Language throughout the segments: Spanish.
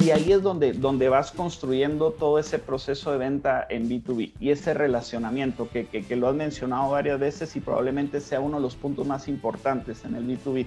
Y ahí es donde, donde vas construyendo todo ese proceso de venta en B2B y ese relacionamiento que, que, lo has mencionado varias veces y probablemente sea uno de los puntos más importantes en el B2B.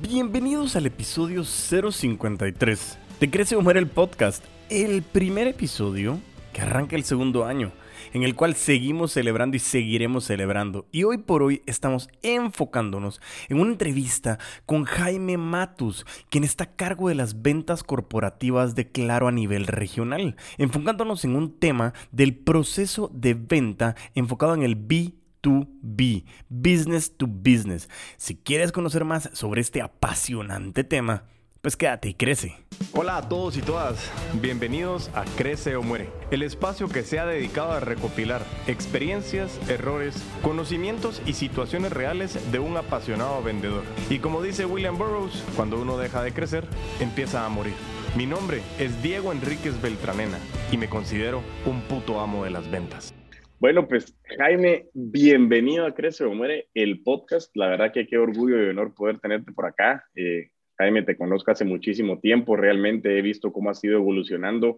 Bienvenidos al episodio 053 de Crece o Muere el podcast, el primer episodio que arranca el segundo año en el cual seguimos celebrando y seguiremos celebrando. Y hoy por hoy estamos enfocándonos en una entrevista con Jaime Matus, quien está a cargo de las ventas corporativas de Claro a nivel regional, enfocándonos en un tema del proceso de venta enfocado en el B 2B, Business to Business. Si quieres conocer más sobre este apasionante tema, pues quédate y crece. Hola a todos y todas, bienvenidos a Crece o Muere, el espacio que se ha dedicado a recopilar experiencias, errores, conocimientos y situaciones reales de un apasionado vendedor. Y como dice William Burroughs, cuando uno deja de crecer, empieza a morir. Mi nombre es Diego Enríquez Beltranena y me considero un puto amo de las ventas. Bueno, pues Jaime, bienvenido a Crece o Muere, el podcast. La verdad que qué orgullo y honor poder tenerte por acá. Eh, Jaime, te conozco hace muchísimo tiempo, realmente he visto cómo has ido evolucionando.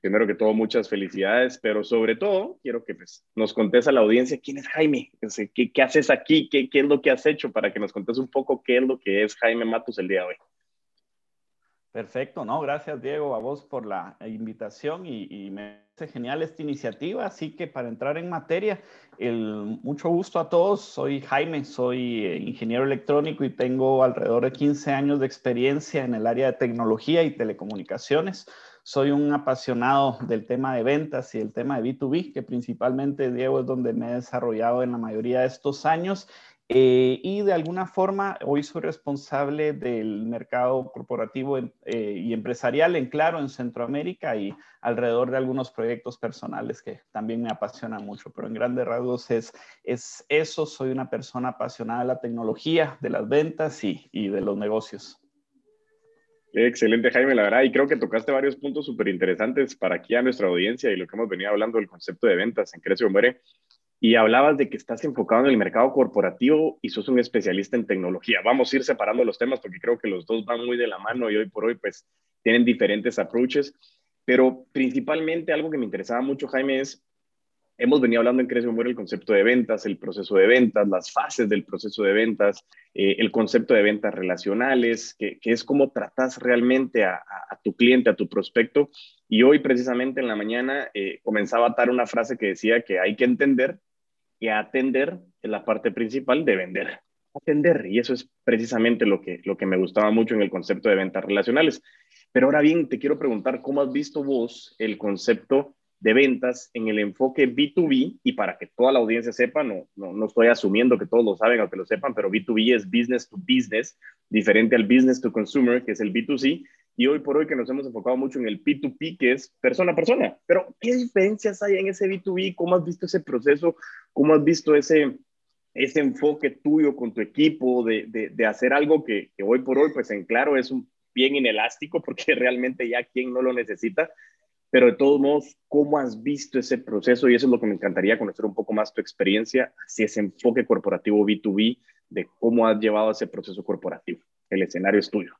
Primero que todo, muchas felicidades, pero sobre todo, quiero que pues, nos contes a la audiencia quién es Jaime, qué, qué haces aquí, ¿Qué, qué es lo que has hecho, para que nos contes un poco qué es lo que es Jaime Matus el día de hoy. Perfecto, no, gracias Diego a vos por la invitación y, me parece genial esta iniciativa, así que para entrar en materia, el, mucho gusto a todos, soy Jaime, soy eh, ingeniero electrónico y tengo alrededor de 15 años de experiencia en el área de tecnología y telecomunicaciones. Soy un apasionado del tema de ventas y el tema de B2B, que principalmente, Diego, es donde me he desarrollado en la mayoría de estos años eh, y de alguna forma hoy soy responsable del mercado corporativo eh, y empresarial en Claro, en Centroamérica y alrededor de algunos proyectos personales que también me apasionan mucho, pero en grandes rasgos es, es eso, soy una persona apasionada de la tecnología, de las ventas y, y de los negocios. Excelente, Jaime, la verdad, y creo que tocaste varios puntos súper interesantes para aquí a nuestra audiencia y lo que hemos venido hablando del concepto de ventas en Crece o y hablabas de que estás enfocado en el mercado corporativo y sos un especialista en tecnología. Vamos a ir separando los temas porque creo que los dos van muy de la mano y hoy por hoy pues tienen diferentes approaches, pero principalmente algo que me interesaba mucho, Jaime, es, hemos venido hablando en Crece Muere el concepto de ventas, el proceso de ventas, las fases del proceso de ventas, eh, el concepto de ventas relacionales, que, es cómo tratas realmente a, tu cliente, a tu prospecto. Y hoy precisamente en la mañana eh, comenzaba a atar una frase que decía que hay que entender y atender es la parte principal de vender. Atender, y eso es precisamente lo que, lo que me gustaba mucho en el concepto de ventas relacionales. Pero ahora bien, te quiero preguntar, ¿cómo has visto vos el concepto de ventas en el enfoque B2B? Y para que toda la audiencia sepa, no, no, no estoy asumiendo que todos lo saben o que lo sepan, pero B2B es business to business, diferente al business to consumer, que es el B2C, y hoy por hoy que nos hemos enfocado mucho en el P2P, que es persona a persona. Pero, ¿qué diferencias hay en ese B2B? ¿Cómo has visto ese proceso? ¿Cómo has visto ese, ese enfoque tuyo con tu equipo de, de, de hacer algo que, que, hoy por hoy, pues en claro, es un bien inelástico porque realmente ya quien no lo necesita? Pero de todos modos, ¿cómo has visto ese proceso? Y eso es lo que me encantaría conocer un poco más tu experiencia, si ese enfoque corporativo B2B, de cómo has llevado ese proceso corporativo. El escenario es tuyo.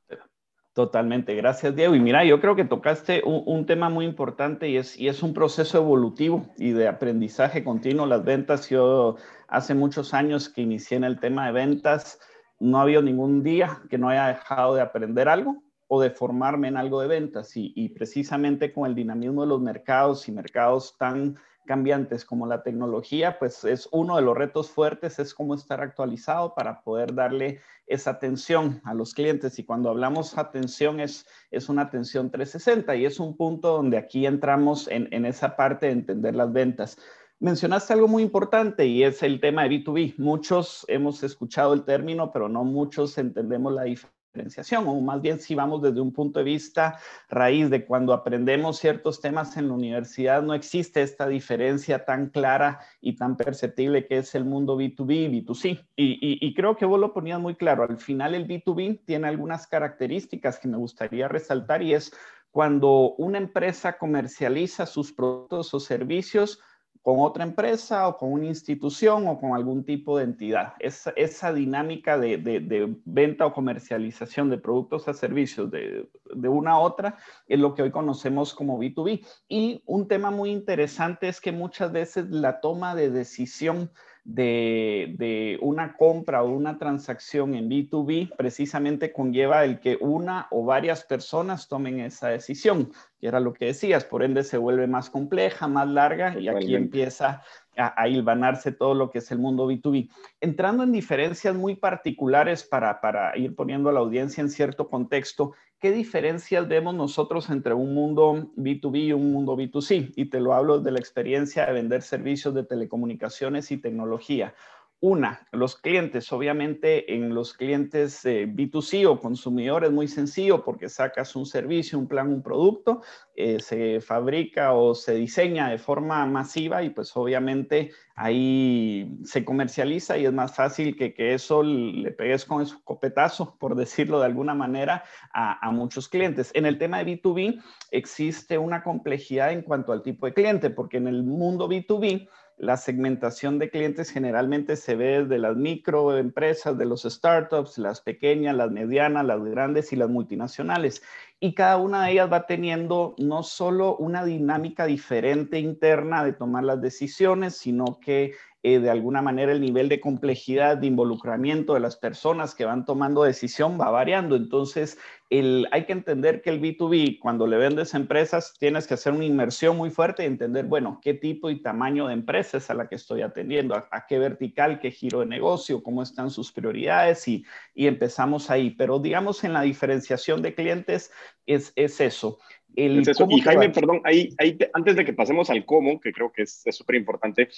Totalmente, gracias Diego. Y mira, yo creo que tocaste un, tema muy importante y es, y es un proceso evolutivo y de aprendizaje continuo. Las ventas, yo hace muchos años que inicié en el tema de ventas, no ha habido ningún día que no haya dejado de aprender algo o de formarme en algo de ventas. Y, y precisamente con el dinamismo de los mercados y mercados tan cambiantes como la tecnología, pues es uno de los retos fuertes, es cómo estar actualizado para poder darle esa atención a los clientes. Y cuando hablamos atención es, es una atención 360 y es un punto donde aquí entramos en, en esa parte de entender las ventas. Mencionaste algo muy importante y es el tema de B2B. Muchos hemos escuchado el término, pero no muchos entendemos la diferencia diferenciación, o más bien si vamos desde un punto de vista raíz de cuando aprendemos ciertos temas en la universidad, no existe esta diferencia tan clara y tan perceptible que es el mundo B2B y B2C. Y, creo que vos lo ponías muy claro, al final el B2B tiene algunas características que me gustaría resaltar y es cuando una empresa comercializa sus productos o servicios, con otra empresa o con una institución o con algún tipo de entidad. Esa, esa dinámica de, de, venta o comercialización de productos a servicios de, de, una a otra es lo que hoy conocemos como B2B. Y un tema muy interesante es que muchas veces la toma de decisión de, una compra o una transacción en B2B precisamente conlleva el que una o varias personas tomen esa decisión, que era lo que decías, por ende se vuelve más compleja, más larga y aquí empieza a, hilvanarse todo lo que es el mundo B2B. Entrando en diferencias muy particulares para, para ir poniendo a la audiencia en cierto contexto, ¿qué diferencias vemos nosotros entre un mundo B2B y un mundo B2C? Y te lo hablo de la experiencia de vender servicios de telecomunicaciones y tecnología. Una, los clientes, obviamente en los clientes eh, B2C o consumidores muy sencillo porque sacas un servicio, un plan, un producto, eh, se fabrica o se diseña de forma masiva y pues obviamente ahí se comercializa y es más fácil que, que eso le pegues con su copetazo, por decirlo de alguna manera, a muchos clientes. En el tema de B2B existe una complejidad en cuanto al tipo de cliente porque en el mundo B2B la segmentación de clientes generalmente se ve desde las microempresas, de los startups, las pequeñas, las medianas, las grandes y las multinacionales. Y cada una de ellas va teniendo no solo una dinámica diferente interna de tomar las decisiones, sino que eh, de alguna manera el nivel de complejidad, de involucramiento de las personas que van tomando decisión va variando. Entonces, el, hay que entender que el B2B, cuando le vendes a empresas, tienes que hacer una inmersión muy fuerte y entender, bueno, qué tipo y tamaño de empresa es a la que estoy atendiendo, a, qué vertical, qué giro de negocio, cómo están sus prioridades y, y empezamos ahí. Pero digamos, en la diferenciación de clientes es, es eso y Jaime, perdón, ahí, ahí antes de que pasemos al cómo, que creo que es súper importante,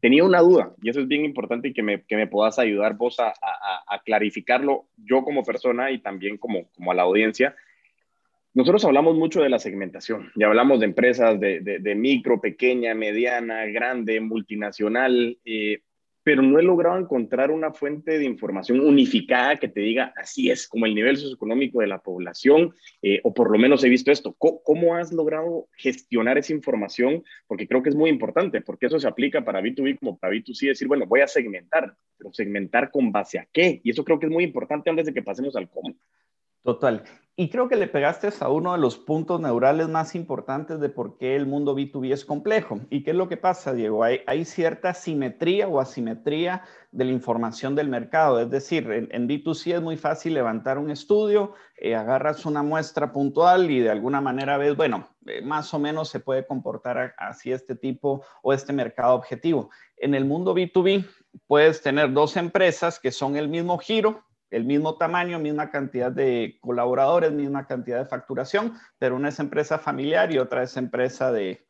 tenía una duda y eso es bien importante y que me, que me puedas ayudar vos a, a, a, clarificarlo yo como persona y también como, como a la audiencia. Nosotros hablamos mucho de la segmentación y hablamos de empresas de, de, de micro, pequeña, mediana, grande, multinacional. Eh, pero no he logrado encontrar una fuente de información unificada que te diga así es, como el nivel socioeconómico de la población, eh, o por lo menos he visto esto. ¿Cómo, has logrado gestionar esa información? Porque creo que es muy importante, porque eso se aplica para B2B como para B2C, decir, bueno, voy a segmentar, pero segmentar con base a qué. Y eso creo que es muy importante antes de que pasemos al cómo. Total. Y creo que le pegaste a uno de los puntos neurales más importantes de por qué el mundo B2B es complejo. ¿Y qué es lo que pasa, Diego? Hay, hay cierta simetría o asimetría de la información del mercado. Es decir, en, B2C es muy fácil levantar un estudio, eh, agarras una muestra puntual y de alguna manera ves, bueno, eh, más o menos se puede comportar así este tipo o este mercado objetivo. En el mundo B2B puedes tener dos empresas que son el mismo giro, el mismo tamaño, misma cantidad de colaboradores, misma cantidad de facturación, pero una es empresa familiar y otra es empresa de,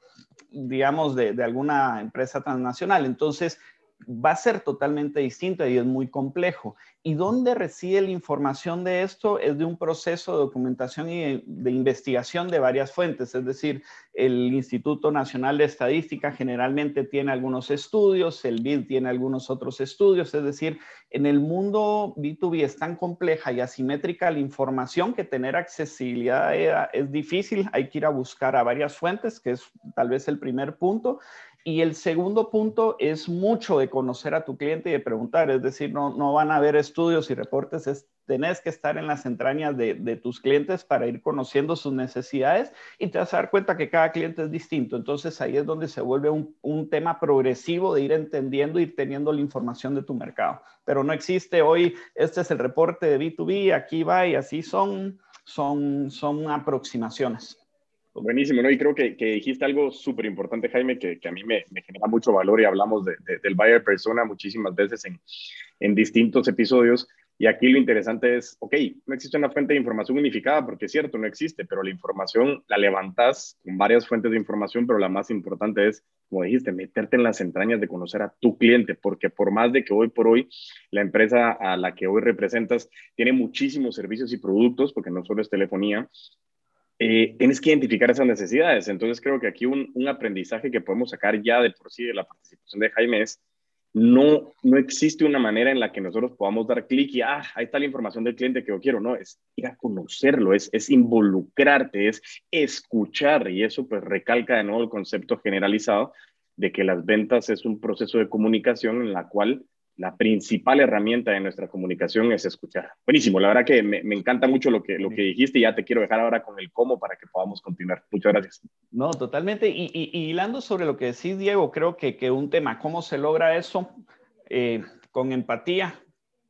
digamos, de, de alguna empresa transnacional. Entonces, va a ser totalmente distinto y es muy complejo. ¿Y dónde recibe la información de esto? Es de un proceso de documentación y de, investigación de varias fuentes, es decir, el Instituto Nacional de Estadística generalmente tiene algunos estudios, el BID tiene algunos otros estudios, es decir, en el mundo B2B es tan compleja y asimétrica la información que tener accesibilidad es difícil, hay que ir a buscar a varias fuentes, que es tal vez el primer punto. Y el segundo punto es mucho de conocer a tu cliente y de preguntar, es decir, no, no van a haber estudios y reportes, es, tenés que estar en las entrañas de, tus clientes para ir conociendo sus necesidades y te vas a dar cuenta que cada cliente es distinto. Entonces ahí es donde se vuelve un, un tema progresivo de ir entendiendo, ir teniendo la información de tu mercado. Pero no existe hoy, este es el reporte de B2B, aquí va y así son, son, son aproximaciones. Buenísimo, ¿no? Y creo que, que dijiste algo súper importante, Jaime, que, que, a mí me, me, genera mucho valor y hablamos de, de, del buyer persona muchísimas veces en, en, distintos episodios. Y aquí lo interesante es, ok, no existe una fuente de información unificada, porque es cierto, no existe, pero la información la levantas con varias fuentes de información, pero la más importante es, como dijiste, meterte en las entrañas de conocer a tu cliente, porque por más de que hoy por hoy la empresa a la que hoy representas tiene muchísimos servicios y productos, porque no solo es telefonía, eh, tienes que identificar esas necesidades. Entonces creo que aquí un, un, aprendizaje que podemos sacar ya de por sí de la participación de Jaime es, no, no existe una manera en la que nosotros podamos dar clic y, ah, ahí está la información del cliente que yo quiero. No, es ir a conocerlo, es, es involucrarte, es escuchar y eso pues recalca de nuevo el concepto generalizado de que las ventas es un proceso de comunicación en la cual la principal herramienta de nuestra comunicación es escuchar. Buenísimo, la verdad que me, encanta mucho lo que, lo que dijiste y ya te quiero dejar ahora con el cómo para que podamos continuar. Muchas gracias. No, totalmente. Y, y, hilando sobre lo que decís, Diego, creo que, que un tema, ¿cómo se logra eso? Eh, con empatía,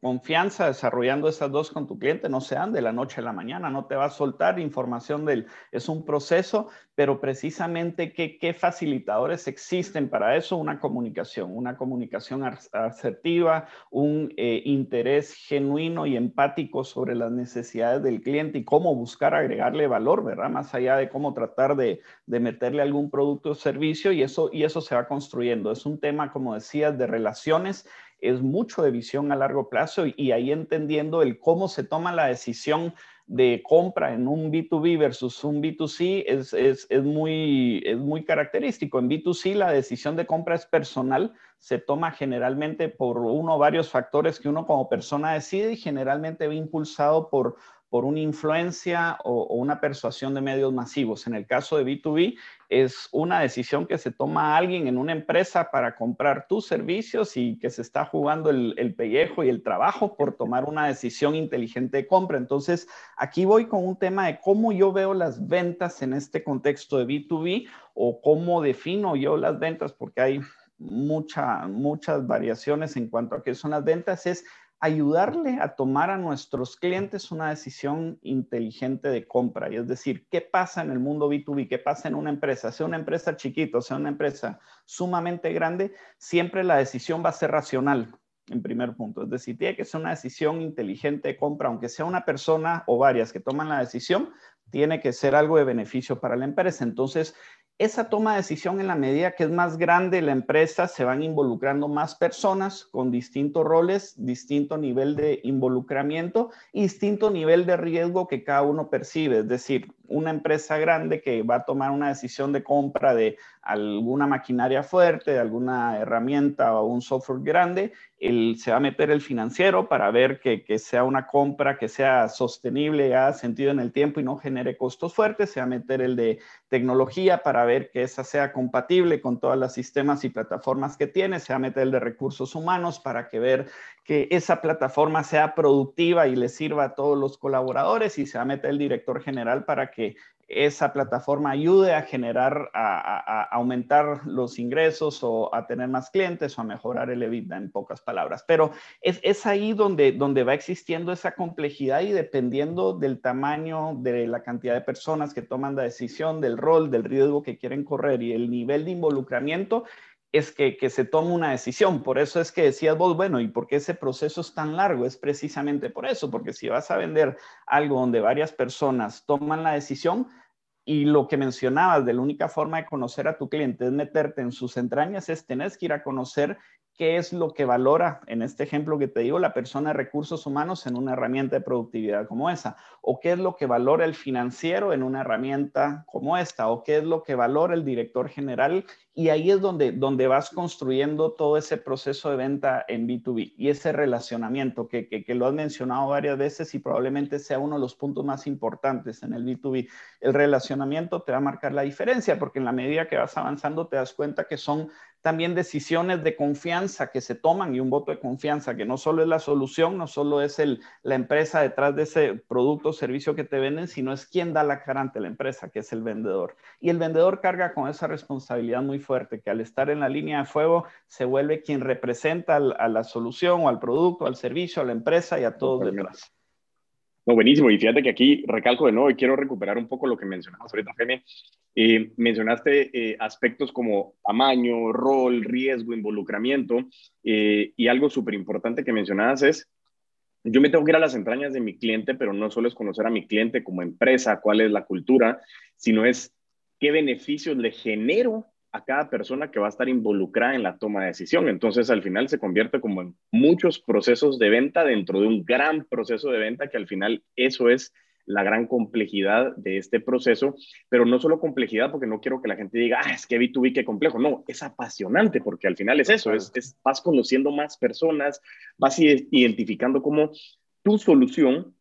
confianza desarrollando esas dos con tu cliente no se dan de la noche a la mañana, no te va a soltar información del, es un proceso, pero precisamente qué, qué facilitadores existen para eso, una comunicación, una comunicación asertiva, un eh, interés genuino y empático sobre las necesidades del cliente y cómo buscar agregarle valor, ¿verdad? Más allá de cómo tratar de, de meterle algún producto o servicio y eso, y eso se va construyendo. Es un tema, como decías, de relaciones es mucho de visión a largo plazo y, ahí entendiendo el cómo se toma la decisión de compra en un B2B versus un B2C es, es, es, muy, es muy característico. En B2C la decisión de compra es personal, se toma generalmente por uno o varios factores que uno como persona decide y generalmente va impulsado por por una influencia o, una persuasión de medios masivos. En el caso de B2B, es una decisión que se toma alguien en una empresa para comprar tus servicios y que se está jugando el, el, pellejo y el trabajo por tomar una decisión inteligente de compra. Entonces, aquí voy con un tema de cómo yo veo las ventas en este contexto de B2B o cómo defino yo las ventas, porque hay mucha, muchas variaciones en cuanto a qué son las ventas, es ayudarle a tomar a nuestros clientes una decisión inteligente de compra. Y es decir, ¿qué pasa en el mundo B2B? ¿Qué pasa en una empresa? Sea una empresa chiquita, sea una empresa sumamente grande, siempre la decisión va a ser racional, en primer punto. Es decir, tiene que ser una decisión inteligente de compra, aunque sea una persona o varias que toman la decisión, tiene que ser algo de beneficio para la empresa. Entonces, esa toma de decisión en la medida que es más grande la empresa, se van involucrando más personas con distintos roles, distinto nivel de involucramiento distinto nivel de riesgo que cada uno percibe. Es decir, una empresa grande que va a tomar una decisión de compra de alguna maquinaria fuerte, de alguna herramienta o un software grande, él, se va a meter el financiero para ver que, que sea una compra que sea sostenible, haga sentido en el tiempo y no genere costos fuertes, se va a meter el de tecnología para ver que esa sea compatible con todos los sistemas y plataformas que tiene, se va a meter el de recursos humanos para que ver que esa plataforma sea productiva y le sirva a todos los colaboradores y se va a meter el director general para que esa plataforma ayude a generar, a, aumentar los ingresos o a tener más clientes o a mejorar el EBITDA en pocas palabras. Pero es, es ahí donde, donde va existiendo esa complejidad y dependiendo del tamaño, de la cantidad de personas que toman la decisión, del rol, del riesgo que quieren correr y el nivel de involucramiento, es que, se tome una decisión. Por eso es que decías vos, bueno, ¿y por qué ese proceso es tan largo? Es precisamente por eso, porque si vas a vender algo donde varias personas toman la decisión y lo que mencionabas de la única forma de conocer a tu cliente es meterte en sus entrañas, es tener que ir a conocer qué es lo que valora, en este ejemplo que te digo, la persona de recursos humanos en una herramienta de productividad como esa, o qué es lo que valora el financiero en una herramienta como esta, o qué es lo que valora el director general. Y ahí es donde, donde vas construyendo todo ese proceso de venta en B2B y ese relacionamiento que, que, que lo has mencionado varias veces y probablemente sea uno de los puntos más importantes en el B2B. El relacionamiento te va a marcar la diferencia porque en la medida que vas avanzando te das cuenta que son también decisiones de confianza que se toman y un voto de confianza, que no solo es la solución, no solo es el, la empresa detrás de ese producto o servicio que te venden, sino es quien da la cara ante la empresa, que es el vendedor. Y el vendedor carga con esa responsabilidad muy fuerte, que al estar en la línea de fuego se vuelve quien representa a la solución o al producto, al servicio, a la empresa y a todos detrás. No, buenísimo. Y fíjate que aquí recalco de nuevo y quiero recuperar un poco lo que mencionabas ahorita, Jaime. Eh, mencionaste eh, aspectos como tamaño, rol, riesgo, involucramiento. Eh, y algo súper importante que mencionabas es, yo me tengo que ir a las entrañas de mi cliente, pero no solo es conocer a mi cliente como empresa, cuál es la cultura, sino es qué beneficios le genero a cada persona que va a estar involucrada en la toma de decisión. Entonces, al final se convierte como en muchos procesos de venta dentro de un gran proceso de venta que al final eso es la gran complejidad de este proceso, pero no solo complejidad porque no quiero que la gente diga, ah, es que B2B qué complejo, no, es apasionante porque al final es eso, es, es vas conociendo más personas, vas identificando cómo tu solución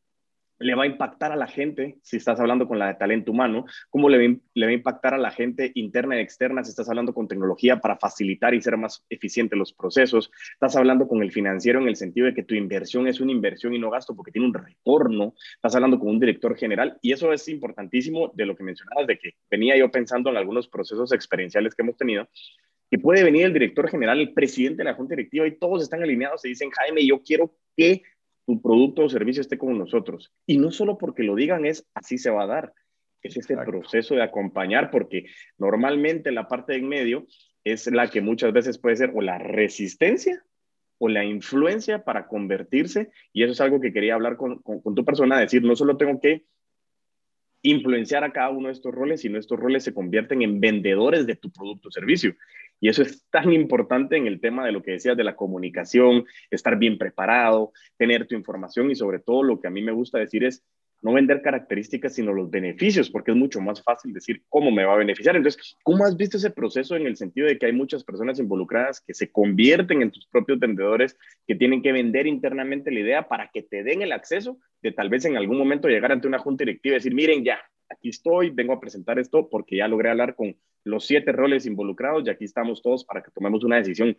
le va a impactar a la gente si estás hablando con la de talento humano, cómo le va, a impactar a la gente interna y externa si estás hablando con tecnología para facilitar y ser más eficiente los procesos, estás hablando con el financiero en el sentido de que tu inversión es una inversión y no gasto porque tiene un retorno, estás hablando con un director general y eso es importantísimo de lo que mencionabas, de que venía yo pensando en algunos procesos experienciales que hemos tenido, que puede venir el director general, el presidente de la junta directiva y todos están alineados y dicen, Jaime, yo quiero que tu producto o servicio esté con nosotros. Y no solo porque lo digan es así se va a dar, es este proceso de acompañar, porque normalmente la parte de en medio es la que muchas veces puede ser o la resistencia o la influencia para convertirse, y eso es algo que quería hablar con, con tu persona, decir, no solo tengo que influenciar a cada uno de estos roles, sino estos roles se convierten en vendedores de tu producto o servicio. Y eso es tan importante en el tema de lo que decías de la comunicación, estar bien preparado, tener tu información y sobre todo lo que a mí me gusta decir es no vender características, sino los beneficios, porque es mucho más fácil decir cómo me va a beneficiar. Entonces, ¿cómo has visto ese proceso en el sentido de que hay muchas personas involucradas que se convierten en tus propios vendedores, que tienen que vender internamente la idea para que te den el acceso de tal vez en algún momento llegar ante una junta directiva y decir, miren, ya, aquí estoy, vengo a presentar esto porque ya logré hablar con los siete roles involucrados y aquí estamos todos para que tomemos una decisión.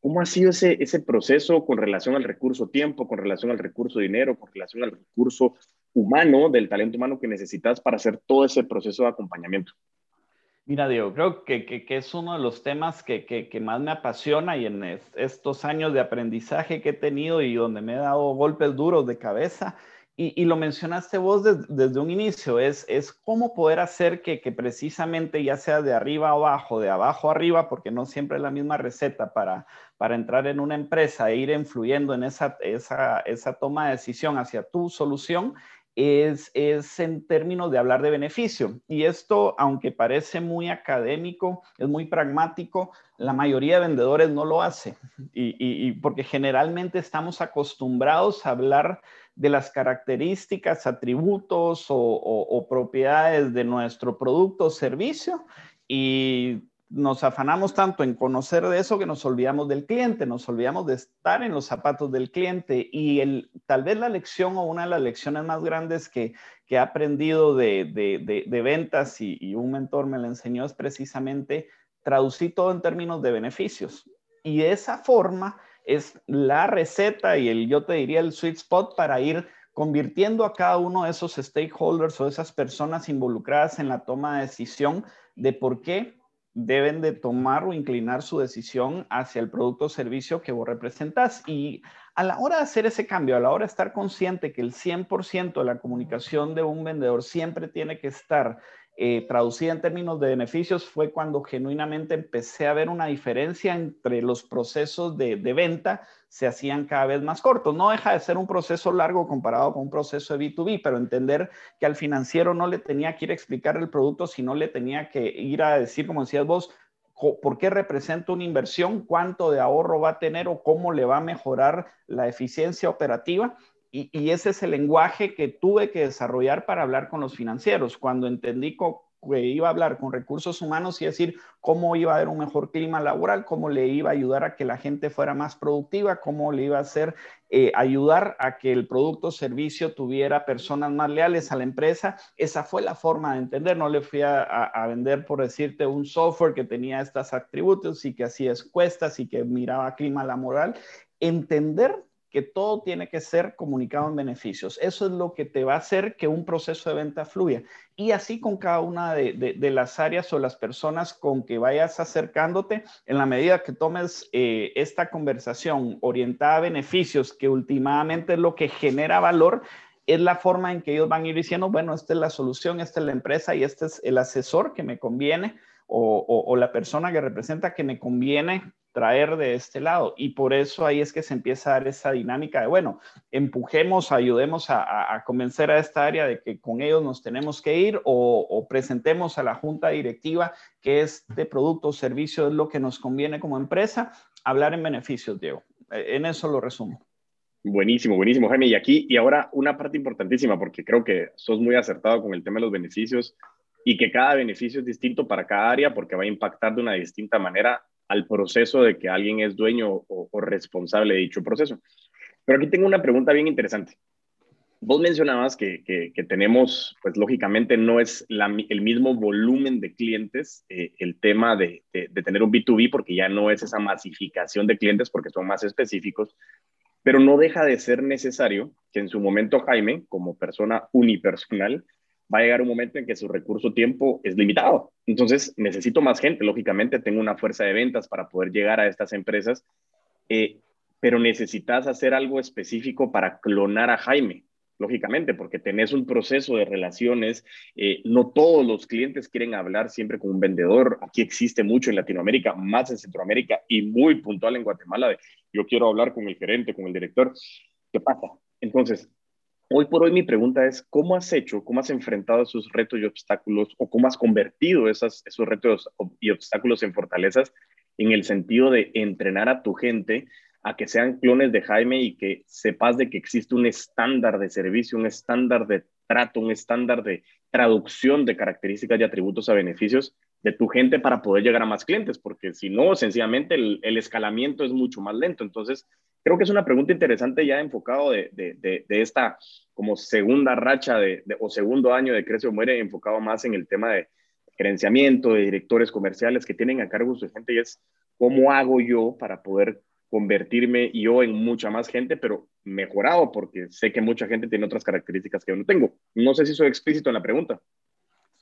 ¿Cómo ha sido ese, ese proceso con relación al recurso tiempo, con relación al recurso dinero, con relación al recurso humano, del talento humano que necesitas para hacer todo ese proceso de acompañamiento? Mira, Diego, creo que, que, es uno de los temas que, que, más me apasiona y en estos años de aprendizaje que he tenido y donde me he dado golpes duros de cabeza, y, lo mencionaste vos desde un inicio, es, es cómo poder hacer que, precisamente ya sea de arriba a abajo, de abajo arriba, porque no siempre es la misma receta para, para entrar en una empresa e ir influyendo en esa, esa, esa toma de decisión hacia tu solución, es, es, en términos de hablar de beneficio. Y esto, aunque parece muy académico, es muy pragmático, la mayoría de vendedores no lo hace. Y, y porque generalmente estamos acostumbrados a hablar de las características, atributos o, propiedades de nuestro producto o servicio y nos afanamos tanto en conocer de eso que nos olvidamos del cliente, nos olvidamos de estar en los zapatos del cliente y el, tal vez la lección o una de las lecciones más grandes que, he aprendido de, ventas y, y, un mentor me la enseñó es precisamente traducir todo en términos de beneficios. Y de esa forma es la receta y el, yo te diría, el sweet spot para ir convirtiendo a cada uno de esos stakeholders o esas personas involucradas en la toma de decisión de por qué deben de tomar o inclinar su decisión hacia el producto o servicio que vos representas. Y a la hora de hacer ese cambio, a la hora de estar consciente que el 100% de la comunicación de un vendedor siempre tiene que estar eh, traducida en términos de beneficios fue cuando genuinamente empecé a ver una diferencia entre los procesos de, venta, se hacían cada vez más cortos. No deja de ser un proceso largo comparado con un proceso de B2B, pero entender que al financiero no le tenía que ir a explicar el producto, sino le tenía que ir a decir, como decías vos, por qué representa una inversión, cuánto de ahorro va a tener o cómo le va a mejorar la eficiencia operativa y, ese es el lenguaje que tuve que desarrollar para hablar con los financieros. Cuando entendí que iba a hablar con recursos humanos y decir cómo iba a haber un mejor clima laboral, cómo le iba a ayudar a que la gente fuera más productiva, cómo le iba a hacer eh, ayudar a que el producto o servicio tuviera personas más leales a la empresa. Esa fue la forma de entender. No le fui a, vender, por decirte, un software que tenía estos atributos y que hacía encuestas y que miraba clima laboral. Entender que todo tiene que ser comunicado en beneficios. Eso es lo que te va a hacer que un proceso de venta fluya. Y así con cada una de, las áreas o las personas con que vayas acercándote, en la medida que tomes eh, esta conversación orientada a beneficios, que últimamente es lo que genera valor, es la forma en que ellos van a ir diciendo, bueno, esta es la solución, esta es la empresa y este es el asesor que me conviene o la persona que representa que me conviene traer de este lado. Y por eso ahí es que se empieza a dar esa dinámica de, bueno, empujemos, ayudemos a, convencer a esta área de que con ellos nos tenemos que ir o, presentemos a la junta directiva que este producto o servicio es lo que nos conviene como empresa, hablar en beneficios, Diego. E, en eso lo resumo. Buenísimo, buenísimo, Jaime. Y aquí, y ahora una parte importantísima, porque creo que sos muy acertado con el tema de los beneficios y que cada beneficio es distinto para cada área porque va a impactar de una distinta manera al proceso de que alguien es dueño o, responsable de dicho proceso. Pero aquí tengo una pregunta bien interesante. Vos mencionabas que, que, tenemos, pues lógicamente no es el mismo volumen de clientes eh, el tema de, de, tener un B2B porque ya no es esa masificación de clientes porque son más específicos, pero no deja de ser necesario que en su momento Jaime, como persona unipersonal, va a llegar un momento en que su recurso tiempo es limitado. Entonces necesito más gente, lógicamente tengo una fuerza de ventas para poder llegar a estas empresas, eh, pero necesitas hacer algo específico para clonar a Jaime lógicamente, porque tenés un proceso de relaciones. Eh, no todos los clientes quieren hablar siempre con un vendedor. Aquí existe mucho en Latinoamérica, más en Centroamérica y muy puntual en Guatemala yo quiero hablar con el gerente, con el director. ¿Qué pasa? Entonces, hoy por hoy mi pregunta es, ¿cómo has hecho, cómo has enfrentado esos retos y obstáculos o cómo has convertido esos retos y obstáculos en fortalezas en el sentido de entrenar a tu gente a que sean clones de Jaime y que sepas de que existe un estándar de servicio, un estándar de trato, un estándar de traducción de características y atributos a beneficios de tu gente para poder llegar a más clientes, porque si no, sencillamente el, escalamiento es mucho más lento. Entonces, creo que es una pregunta interesante ya enfocado de, de, de, esta como segunda racha de, o segundo año de Crece o Muere, enfocado más en el tema de gerenciamiento, de directores comerciales que tienen a cargo su gente y es cómo hago yo para poder convertirme yo en mucha más gente, pero mejorado porque sé que mucha gente tiene otras características que yo no tengo. No sé si soy explícito en la pregunta.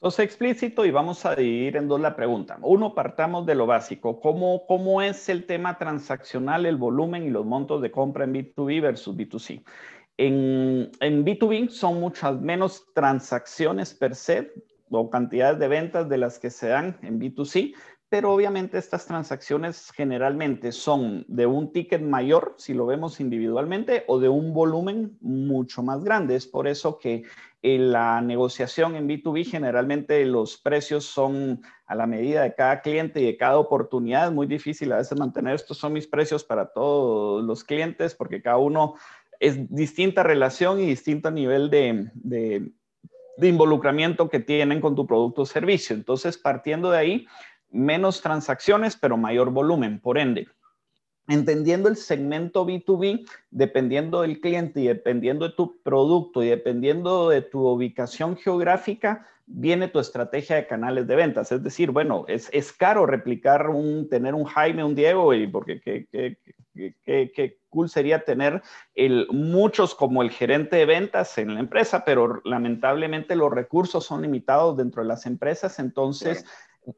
Sos explícito y vamos a dividir en dos la pregunta. Uno, partamos de lo básico. ¿Cómo, ¿Cómo es el tema transaccional, el volumen y los montos de compra en B2B versus B2C? En, en B2B son muchas menos transacciones per se o cantidades de ventas de las que se dan en B2C, pero obviamente estas transacciones generalmente son de un ticket mayor, si lo vemos individualmente, o de un volumen mucho más grande. Es por eso que en la negociación en B2B generalmente los precios son a la medida de cada cliente y de cada oportunidad. Es muy difícil a veces mantener estos son mis precios para todos los clientes porque cada uno es distinta relación y distinto nivel de, de, de involucramiento que tienen con tu producto o servicio. Entonces, partiendo de ahí, menos transacciones, pero mayor volumen. Por ende, entendiendo el segmento B2B, dependiendo del cliente y dependiendo de tu producto y dependiendo de tu ubicación geográfica, viene tu estrategia de canales de ventas. Es decir, bueno, es, caro replicar un, tener un Jaime, un Diego, y porque qué, cool sería tener el, muchos como el gerente de ventas en la empresa, pero lamentablemente los recursos son limitados dentro de las empresas, entonces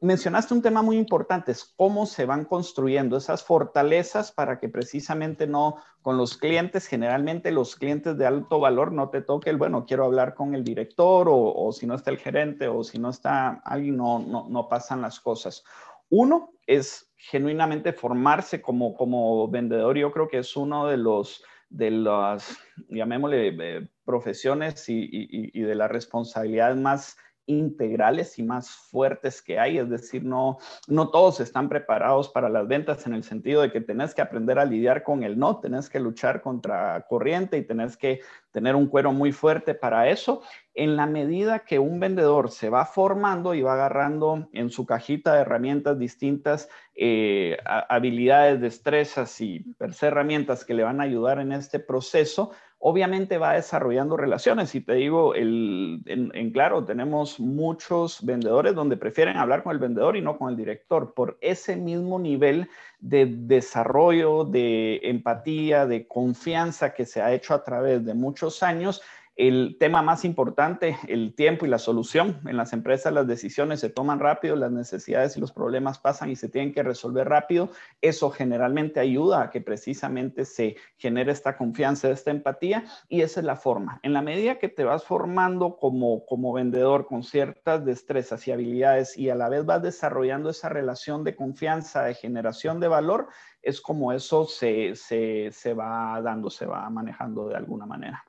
mencionaste un tema muy importante, es cómo se van construyendo esas fortalezas para que precisamente no con los clientes, generalmente los clientes de alto valor no te toque el, bueno, quiero hablar con el director o, si no está el gerente o si no está alguien, no, no, no pasan las cosas. Uno es genuinamente formarse como, como vendedor, yo creo que es uno de los de las, llamémosle, eh, profesiones y, y, de las responsabilidades más integrales y más fuertes que hay, es decir, no, no todos están preparados para las ventas en el sentido de que tenés que aprender a lidiar con el no, tenés que luchar contra corriente y tenés que tener un cuero muy fuerte para eso. En la medida que un vendedor se va formando y va agarrando en su cajita de herramientas distintas eh, habilidades, destrezas y herramientas que le van a ayudar en este proceso, obviamente va desarrollando relaciones. Y te digo, en, claro, tenemos muchos vendedores donde prefieren hablar con el vendedor y no con el director por ese mismo nivel de desarrollo, de empatía, de confianza que se ha hecho a través de muchos años el tema más importante, el tiempo y la solución. En las empresas las decisiones se toman rápido, las necesidades y los problemas pasan y se tienen que resolver rápido. Eso generalmente ayuda a que precisamente se genere esta confianza, esta empatía y esa es la forma. En la medida que te vas formando como, como vendedor con ciertas destrezas y habilidades y a la vez vas desarrollando esa relación de confianza, de generación de valor, es como eso se, se, se va dando, se va manejando de alguna manera.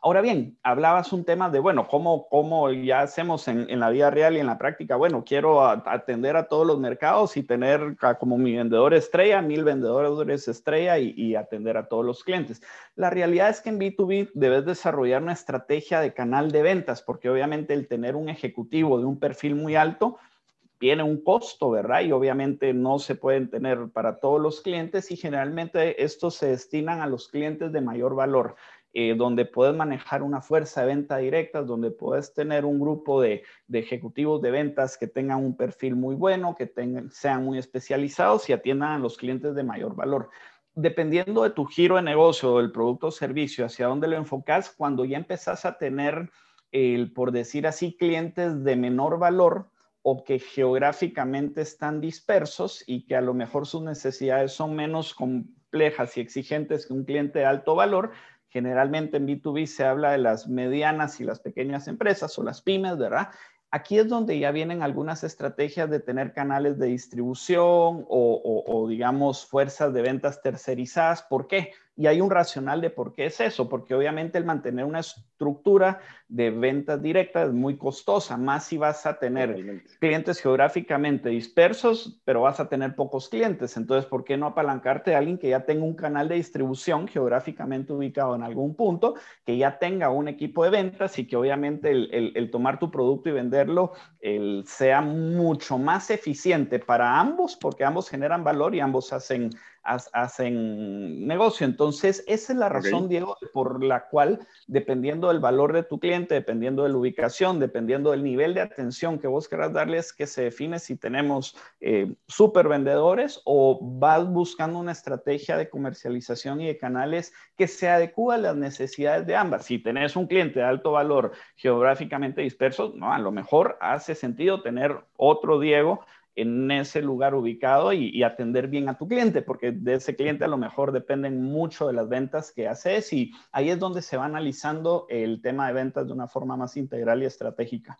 Ahora bien, hablabas un tema de, bueno, ¿cómo, cómo ya hacemos en, la vida real y en la práctica? Bueno, quiero atender a todos los mercados y tener como mi vendedor estrella, mil vendedores estrella y, y atender a todos los clientes. La realidad es que en B2B debes desarrollar una estrategia de canal de ventas, porque obviamente el tener un ejecutivo de un perfil muy alto, tiene un costo, ¿verdad? Y obviamente no se pueden tener para todos los clientes y generalmente estos se destinan a los clientes de mayor valor. Eh, donde puedes manejar una fuerza de venta directa, donde puedes tener un grupo de, ejecutivos de ventas que tengan un perfil muy bueno, que tengan, sean muy especializados y atiendan a los clientes de mayor valor. Dependiendo de tu giro de negocio, del producto o servicio, hacia dónde lo enfocas, cuando ya empezás a tener, el, por decir así, clientes de menor valor o que geográficamente están dispersos y que a lo mejor sus necesidades son menos complejas y exigentes que un cliente de alto valor, generalmente en B2B se habla de las medianas y las pequeñas empresas o las pymes, ¿verdad? Aquí es donde ya vienen algunas estrategias de tener canales de distribución o, digamos, fuerzas de ventas tercerizadas. ¿Por qué? Y hay un racional de por qué es eso, porque obviamente el mantener una estructura de ventas directas es muy costosa, más si vas a tener clientes geográficamente dispersos, pero vas a tener pocos clientes. Entonces, ¿por qué no apalancarte a alguien que ya tenga un canal de distribución geográficamente ubicado en algún punto, que ya tenga un equipo de ventas y que obviamente el, tomar tu producto y venderlo sea mucho más eficiente para ambos, porque ambos generan valor y ambos hacen hacen negocio. Entonces, esa es la razón, Diego, por la cual, dependiendo del valor de tu cliente, dependiendo de la ubicación, dependiendo del nivel de atención que vos querás darles, que se define si tenemos eh, super vendedores o vas buscando una estrategia de comercialización y de canales que se adecúa a las necesidades de ambas. Si tenés un cliente de alto valor geográficamente disperso, no, a lo mejor hace sentido tener otro Diego en ese lugar ubicado y, atender bien a tu cliente, porque de ese cliente a lo mejor dependen mucho de las ventas que haces y ahí es donde se va analizando el tema de ventas de una forma más integral y estratégica.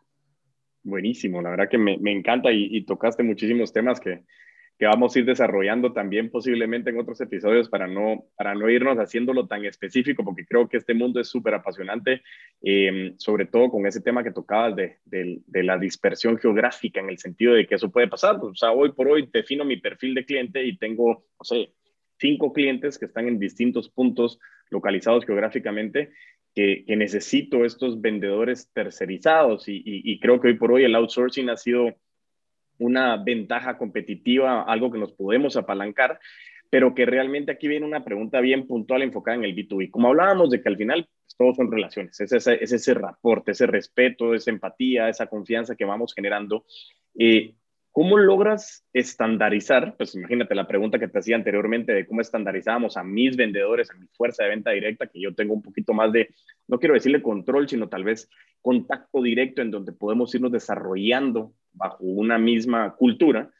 Buenísimo, la verdad que me, encanta y, tocaste muchísimos temas que, que vamos a ir desarrollando también posiblemente en otros episodios para no, para no irnos haciéndolo tan específico, porque creo que este mundo es súper apasionante, eh, sobre todo con ese tema que tocabas de, de, la dispersión geográfica, en el sentido de que eso puede pasar. o sea, hoy por hoy defino mi perfil de cliente y tengo, no sé, cinco clientes que están en distintos puntos localizados geográficamente. Que, que necesito estos vendedores tercerizados y, y creo que hoy por hoy el outsourcing ha sido una ventaja competitiva, algo que nos podemos apalancar, pero que realmente aquí viene una pregunta bien puntual enfocada en el B2B. Como hablábamos de que al final pues, todos son relaciones, es ese, es ese rapport, ese respeto, esa empatía, esa confianza que vamos generando. Eh, ¿Cómo logras estandarizar? Pues imagínate la pregunta que te hacía anteriormente de cómo estandarizábamos a mis vendedores, a mi fuerza de venta directa, que yo tengo un poquito más de, no quiero decirle control, sino tal vez contacto directo en donde podemos irnos desarrollando bajo una misma cultura.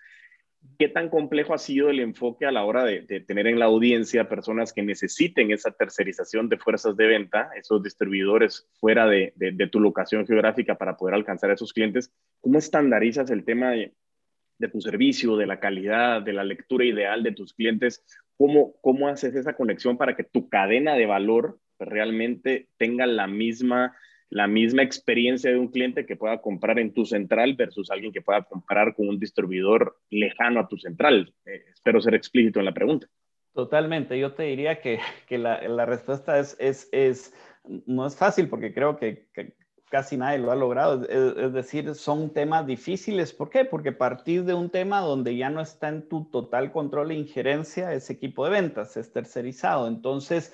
¿Qué tan complejo ha sido el enfoque a la hora de, tener en la audiencia personas que necesiten esa tercerización de fuerzas de venta, esos distribuidores fuera de, tu locación geográfica para poder alcanzar a esos clientes? ¿Cómo estandarizas el tema de tu servicio, de la calidad, de la lectura ideal de tus clientes, ¿cómo, cómo haces esa conexión para que tu cadena de valor realmente tenga la misma, la misma experiencia de un cliente que pueda comprar en tu central versus alguien que pueda comprar con un distribuidor lejano a tu central? Eh, espero ser explícito en la pregunta. Totalmente, yo te diría que, que la, la, respuesta es, es, es, no es fácil porque creo que, que casi nadie lo ha logrado. Es, decir, son temas difíciles. ¿Por qué? Porque partir de un tema donde ya no está en tu total control e injerencia ese equipo de ventas, es tercerizado. Entonces,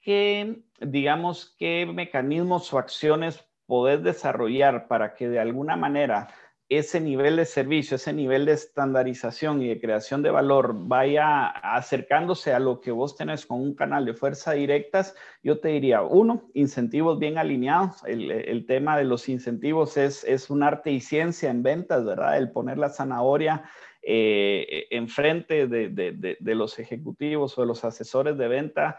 ¿qué, digamos, qué mecanismos o acciones podés desarrollar para que de alguna manera ese nivel de servicio, ese nivel de estandarización y de creación de valor vaya acercándose a lo que vos tenés con un canal de fuerza directas, yo te diría, uno, incentivos bien alineados. El, tema de los incentivos es, es un arte y ciencia en ventas, ¿verdad? El poner la zanahoria eh, enfrente de, de, de, los ejecutivos o de los asesores de venta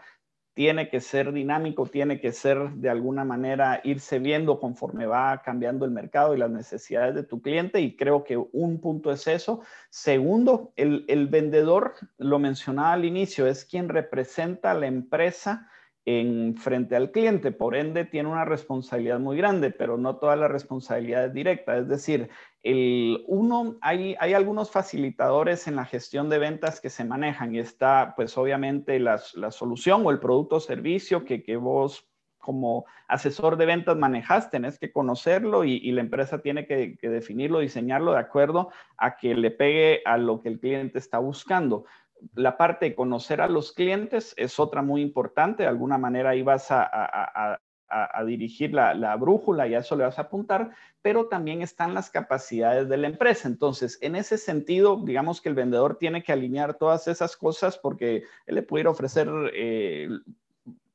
tiene que ser dinámico, tiene que ser de alguna manera irse viendo conforme va cambiando el mercado y las necesidades de tu cliente y creo que un punto es eso. Segundo, el, el vendedor, lo mencionaba al inicio, es quien representa a la empresa en frente al cliente, por ende tiene una responsabilidad muy grande, pero no toda la responsabilidad es directa, es decir, el uno, hay, hay algunos facilitadores en la gestión de ventas que se manejan y está pues obviamente la, solución o el producto o servicio que, que, vos como asesor de ventas manejas, tenés que conocerlo y, la empresa tiene que definirlo, diseñarlo de acuerdo a que le pegue a lo que el cliente está buscando la parte de conocer a los clientes es otra muy importante. De alguna manera ahí vas a, dirigir la, la, brújula y a eso le vas a apuntar, pero también están las capacidades de la empresa. Entonces, en ese sentido, digamos que el vendedor tiene que alinear todas esas cosas porque él le pudiera ofrecer eh,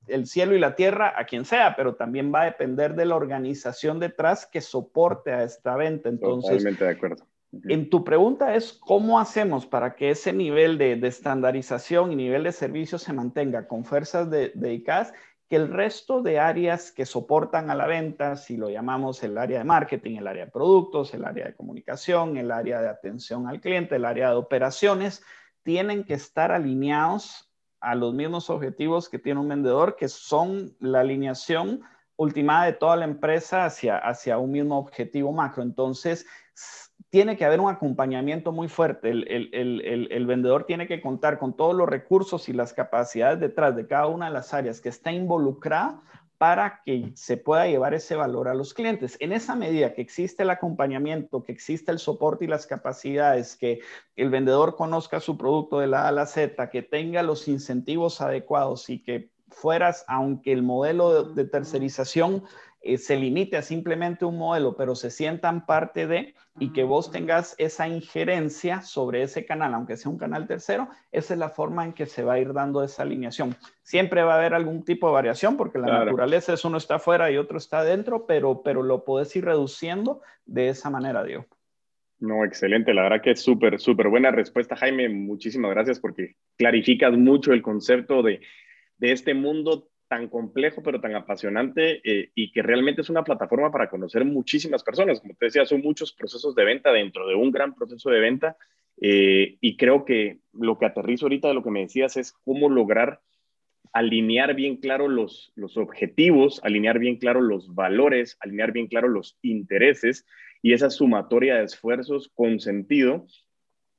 el cielo y la tierra a quien sea, pero también va a depender de la organización detrás que soporte a esta venta. Entonces, Totalmente de acuerdo. En tu pregunta es cómo hacemos para que ese nivel de, estandarización y nivel de servicio se mantenga con fuerzas de, dedicadas, que el resto de áreas que soportan a la venta, si lo llamamos el área de marketing, el área de productos, el área de comunicación, el área de atención al cliente, el área de operaciones, tienen que estar alineados a los mismos objetivos que tiene un vendedor, que son la alineación ultimada de toda la empresa hacia, hacia un mismo objetivo macro. Entonces, tiene que haber un acompañamiento muy fuerte. El, vendedor tiene que contar con todos los recursos y las capacidades detrás de cada una de las áreas que está involucrada para que se pueda llevar ese valor a los clientes. En esa medida que existe el acompañamiento, que existe el soporte y las capacidades, que el vendedor conozca su producto de la A a la Z, que tenga los incentivos adecuados y que fueras, aunque el modelo de tercerización eh, se limite a simplemente un modelo, pero se sientan parte de y que vos tengas esa injerencia sobre ese canal, aunque sea un canal tercero, esa es la forma en que se va a ir dando esa alineación. Siempre va a haber algún tipo de variación porque la naturaleza es uno está afuera y otro está adentro, pero, pero lo puedes ir reduciendo de esa manera, Diego. No, excelente. La verdad que es súper, súper buena respuesta, Jaime. Muchísimas gracias porque clarificas mucho el concepto de, de este mundo tan complejo pero tan apasionante eh, y que realmente es una plataforma para conocer muchísimas personas. Como te decía, son muchos procesos de venta dentro de un gran proceso de venta eh, y creo que lo que aterrizo ahorita de lo que me decías es cómo lograr alinear bien claro los, los objetivos, alinear bien claro los valores, alinear bien claro los intereses y esa sumatoria de esfuerzos con sentido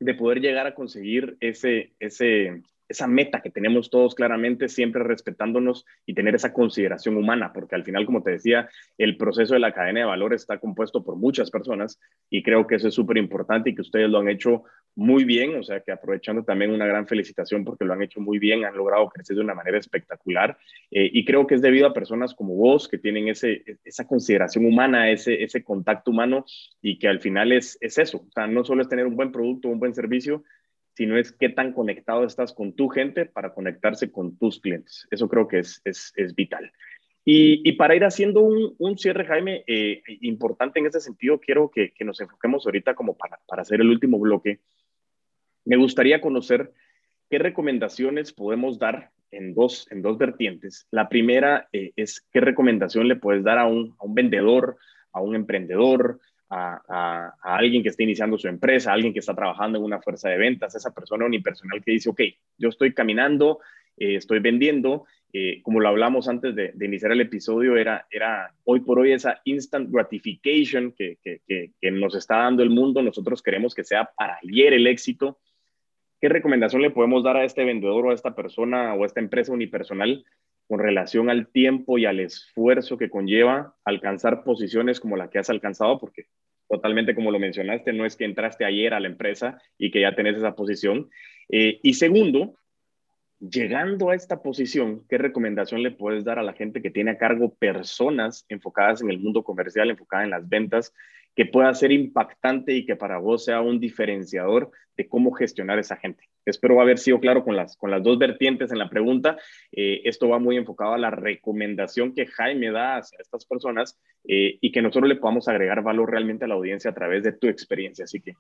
de poder llegar a conseguir ese, ese, esa meta que tenemos todos claramente, siempre respetándonos y tener esa consideración humana, porque al final, como te decía, el proceso de la cadena de valor está compuesto por muchas personas y creo que eso es súper importante y que ustedes lo han hecho muy bien, o sea que aprovechando también una gran felicitación porque lo han hecho muy bien, han logrado crecer de una manera espectacular eh, y creo que es debido a personas como vos que tienen ese, esa consideración humana, ese, ese contacto humano y que al final es, es eso, o sea, no solo es tener un buen producto, un buen servicio, sino es qué tan conectado estás con tu gente para conectarse con tus clientes. Eso creo que es, es, es vital. Y, y, para ir haciendo un, un cierre, Jaime, eh, importante en ese sentido, quiero que, que, nos enfoquemos ahorita como para, para hacer el último bloque. Me gustaría conocer qué recomendaciones podemos dar en dos, en dos vertientes. La primera eh, es qué recomendación le puedes dar a un, a un vendedor, a un emprendedor, a, alguien que está iniciando su empresa, a alguien que está trabajando en una fuerza de ventas, esa persona unipersonal que dice, ok, yo estoy caminando, eh, estoy vendiendo, eh, como lo hablamos antes de, iniciar el episodio, era, era hoy por hoy esa instant gratification que, que, que, nos está dando el mundo, nosotros queremos que sea para ayer el éxito. ¿Qué recomendación le podemos dar a este vendedor o a esta persona o a esta empresa unipersonal con relación al tiempo y al esfuerzo que conlleva alcanzar posiciones como la que has alcanzado, porque totalmente como lo mencionaste, no es que entraste ayer a la empresa y que ya tenés esa posición. Eh, y segundo, llegando a esta posición, ¿qué recomendación le puedes dar a la gente que tiene a cargo personas enfocadas en el mundo comercial, enfocadas en las ventas, que pueda ser impactante y que para vos sea un diferenciador de cómo gestionar esa gente. Espero haber sido claro con las, con las dos vertientes en la pregunta. Eh, esto va muy enfocado a la recomendación que Jaime da hacia estas personas eh, y que nosotros le podamos agregar valor realmente a la audiencia a través de tu experiencia. Así que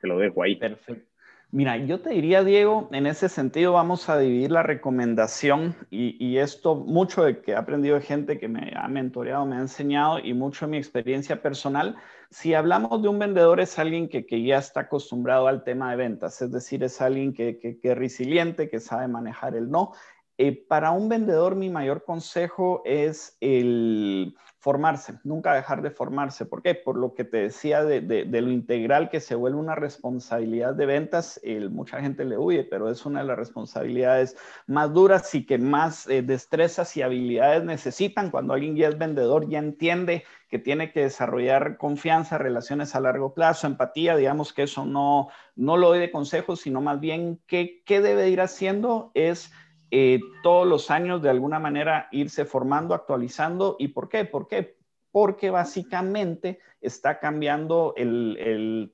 te lo dejo ahí. Perfecto. Mira, yo te diría, Diego, en ese sentido vamos a dividir la recomendación y, esto, mucho de que he aprendido de gente que me ha mentoreado, me ha enseñado y mucho de mi experiencia personal. Si hablamos de un vendedor, es alguien que, ya está acostumbrado al tema de ventas, es decir, es alguien que, que, que es resiliente, que sabe manejar el no, Eh, para un vendedor mi mayor consejo es el formarse, nunca dejar de formarse. ¿Por qué? Por lo que te decía de, lo integral que se vuelve una responsabilidad de ventas, mucha gente le huye, pero es una de las responsabilidades más duras y que más eh, destrezas y habilidades necesitan. Cuando alguien ya es vendedor, ya entiende que tiene que desarrollar confianza, relaciones a largo plazo, empatía, digamos que eso no, no lo doy de consejos, sino más bien qué, qué debe ir haciendo es eh, todos los años de alguna manera irse formando, actualizando. ¿Y por qué? ¿Por qué? Porque básicamente está cambiando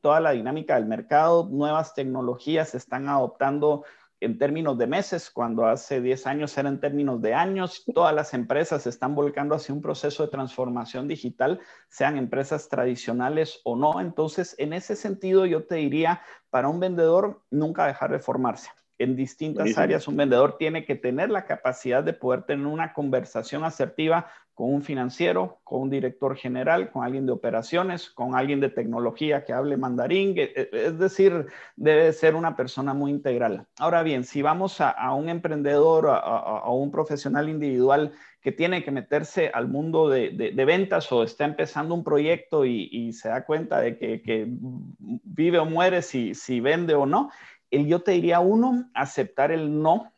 toda la dinámica del mercado, nuevas tecnologías se están adoptando en términos de meses, cuando hace 10 años era en términos de años. Todas las empresas se están volcando hacia un proceso de transformación digital, sean empresas tradicionales o no. Entonces, en ese sentido, yo te diría, para un vendedor, nunca dejar de formarse en distintas áreas. Un vendedor tiene que tener la capacidad de poder tener una conversación asertiva con un financiero, con un director general, con alguien de operaciones, con alguien de tecnología que hable mandarín. E, es decir, debe ser una persona muy integral. Ahora bien, si vamos a, un emprendedor, a, un profesional individual que tiene que meterse al mundo de, ventas o está empezando un proyecto y, se da cuenta de que, vive o muere si, si vende o no, el yo te diría uno, aceptar el no,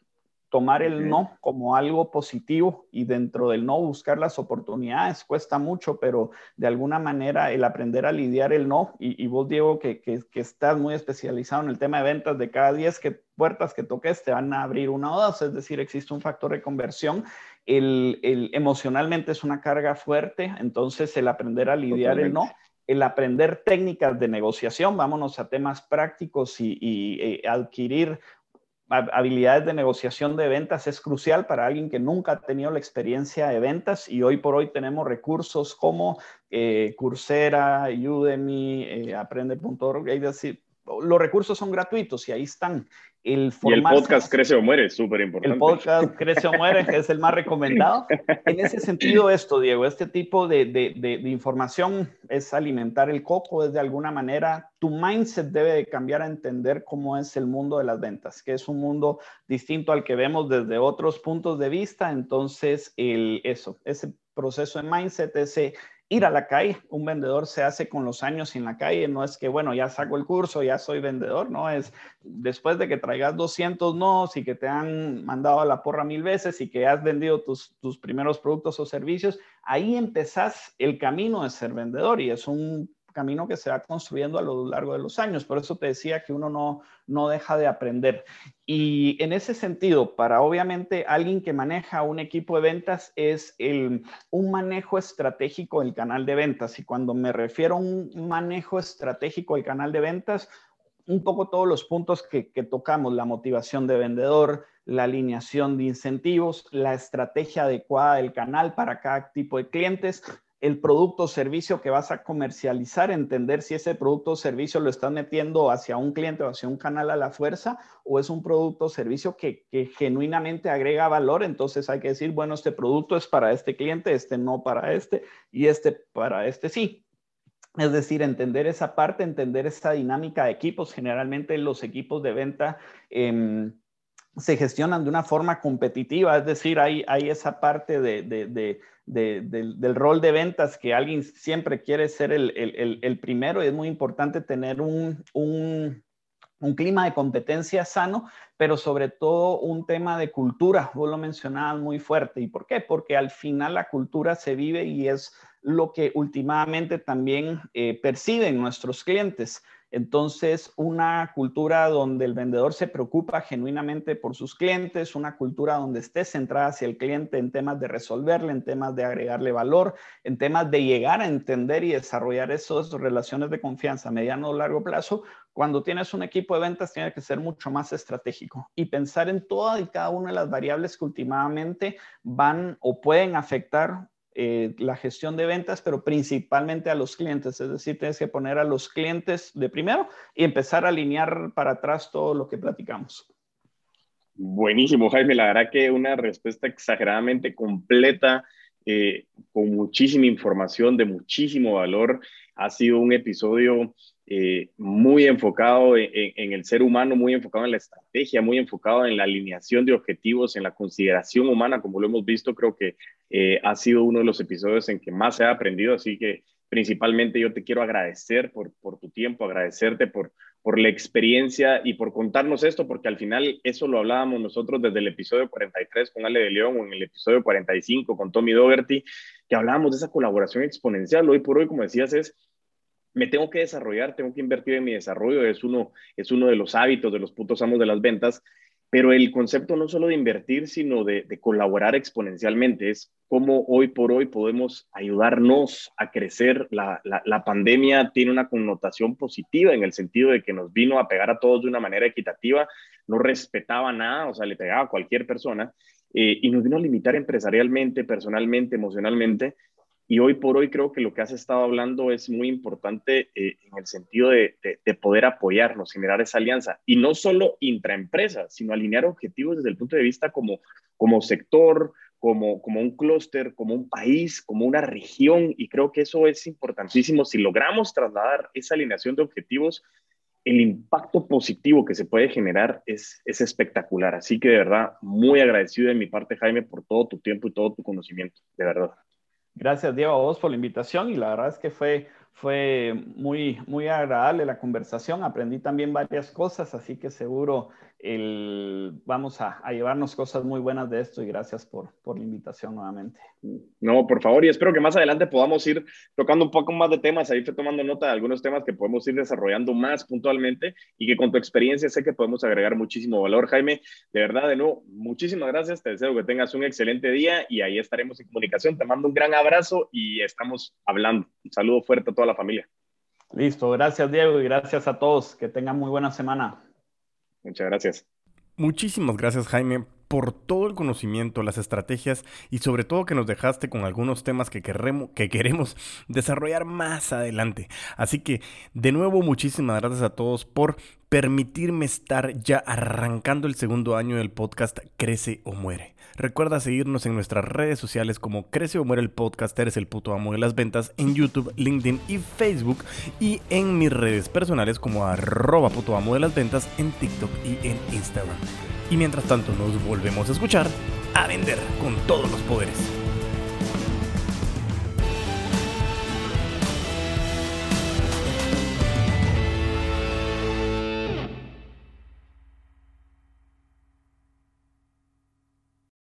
tomar el no como algo positivo y dentro del no buscar las oportunidades. Cuesta mucho, pero de alguna manera el aprender a lidiar el no, y, vos Diego, que, que, estás muy especializado en el tema de ventas, de cada 10 que, puertas que toques te van a abrir una o dos, es decir, existe un factor de conversión. El, el emocionalmente es una carga fuerte, entonces el aprender a lidiar el no el aprender técnicas de negociación, vámonos a temas prácticos y, eh, adquirir habilidades de negociación de ventas es crucial para alguien que nunca ha tenido la experiencia de ventas y hoy por hoy tenemos recursos como eh, Coursera, Udemy, eh, Aprende.org, los recursos son gratuitos y ahí están. El y el podcast Crece o Muere, súper importante. El podcast Crece o Muere, que es el más recomendado. En ese sentido, esto, Diego, este tipo de, de, de, información es alimentar el coco, es de alguna manera, tu mindset debe de cambiar a entender cómo es el mundo de las ventas, que es un mundo distinto al que vemos desde otros puntos de vista. Entonces, el, eso, ese proceso de mindset, ese ir a la calle. Un vendedor se hace con los años en la calle. No es que, bueno, ya saco el curso, ya soy vendedor. No es después de que traigas 200 no y que te han mandado a la porra mil veces y que has vendido tus, tus primeros productos o servicios, ahí empezás el camino de ser vendedor y es un camino que se va construyendo a lo largo de los años. Por eso te decía que uno no, no deja de aprender. Y en ese sentido, para obviamente alguien que maneja un equipo de ventas es el, un manejo estratégico del canal de ventas. Y cuando me refiero a un manejo estratégico del canal de ventas, un poco todos los puntos que, que tocamos, la motivación de vendedor, la alineación de incentivos, la estrategia adecuada del canal para cada tipo de clientes, el producto o servicio que vas a comercializar, entender si ese producto o servicio lo estás metiendo hacia un cliente o hacia un canal a la fuerza o es un producto o servicio que, genuinamente agrega valor. Entonces hay que decir, bueno, este producto es para este cliente, este no para este y este para este sí. Es decir, entender esa parte, entender esa dinámica de equipos. Generalmente los equipos de venta... Em, se gestionan de una forma competitiva, es decir, hay, hay esa parte de, del, rol de ventas que alguien siempre quiere ser el, primero y es muy importante tener un, un, clima de competencia sano, pero sobre todo un tema de cultura, vos lo mencionabas muy fuerte. ¿Y por qué? Porque al final la cultura se vive y es lo que últimamente también eh, perciben nuestros clientes. Entonces, una cultura donde el vendedor se preocupa genuinamente por sus clientes, una cultura donde esté centrada hacia el cliente en temas de resolverle, en temas de agregarle valor, en temas de llegar a entender y desarrollar esas relaciones de confianza a mediano o largo plazo. Cuando tienes un equipo de ventas, tiene que ser mucho más estratégico y pensar en todas y cada una de las variables que últimamente van o pueden afectar eh, la gestión de ventas, pero principalmente a los clientes. Es decir, tienes que poner a los clientes de primero y empezar a alinear para atrás todo lo que platicamos. Buenísimo, Jaime. La verdad que una respuesta exageradamente completa, eh, con muchísima información, de muchísimo valor. Ha sido un episodio eh, muy enfocado en, el ser humano, muy enfocado en la estrategia, muy enfocado en la alineación de objetivos, en la consideración humana, como lo hemos visto, creo que eh, ha sido uno de los episodios en que más se ha aprendido, así que principalmente yo te quiero agradecer por, por tu tiempo, agradecerte por, por la experiencia y por contarnos esto, porque al final eso lo hablábamos nosotros desde el episodio 43 con Ale de León o en el episodio 45 con Tommy Dougherty, que hablábamos de esa colaboración exponencial. Hoy por hoy, como decías, es me tengo que desarrollar, tengo que invertir en mi desarrollo, es uno, es uno de los hábitos de los putos amos de las ventas, pero el concepto no solo de invertir, sino de, colaborar exponencialmente, es cómo hoy por hoy podemos ayudarnos a crecer. La, la, pandemia tiene una connotación positiva en el sentido de que nos vino a pegar a todos de una manera equitativa, no respetaba nada, o sea, le pegaba a cualquier persona. Eh, y nos vino a limitar empresarialmente, personalmente, emocionalmente, y hoy por hoy creo que lo que has estado hablando es muy importante eh, en el sentido de, poder apoyarnos, generar esa alianza. Y no solo intraempresa, sino alinear objetivos desde el punto de vista como, sector, como, como un clúster, como un país, como una región. Y creo que eso es importantísimo. Si logramos trasladar esa alineación de objetivos, el impacto positivo que se puede generar es, es espectacular. Así que de verdad, muy agradecido de mi parte, Jaime, por todo tu tiempo y todo tu conocimiento. De verdad. Gracias, Diego, a vos por la invitación y la verdad es que fue, fue muy, muy agradable la conversación. Aprendí también varias cosas, así que seguro el, vamos a, llevarnos cosas muy buenas de esto y gracias por, por la invitación nuevamente. No, por favor, y espero que más adelante podamos ir tocando un poco más de temas. Ahí estoy tomando nota de algunos temas que podemos ir desarrollando más puntualmente y que con tu experiencia sé que podemos agregar muchísimo valor. Jaime, de verdad, de nuevo, muchísimas gracias. Te deseo que tengas un excelente día y ahí estaremos en comunicación. Te mando un gran abrazo y estamos hablando. Un saludo fuerte a toda la familia. Listo, gracias Diego y gracias a todos. Que tengan muy buena semana. Muchas gracias. Muchísimas gracias Jaime por todo el conocimiento, las estrategias y sobre todo que nos dejaste con algunos temas que, queremos, que queremos desarrollar más adelante. Así que de nuevo muchísimas gracias a todos por permitirme estar ya arrancando el segundo año del podcast Crece o Muere. Recuerda seguirnos en nuestras redes sociales como Crece o Muere el podcast, eres el puto amo de las ventas en YouTube, LinkedIn y Facebook y en mis redes personales como arroba puto amo de las ventas en TikTok y en Instagram. Y mientras tanto nos volvemos a escuchar, a vender con todos los poderes.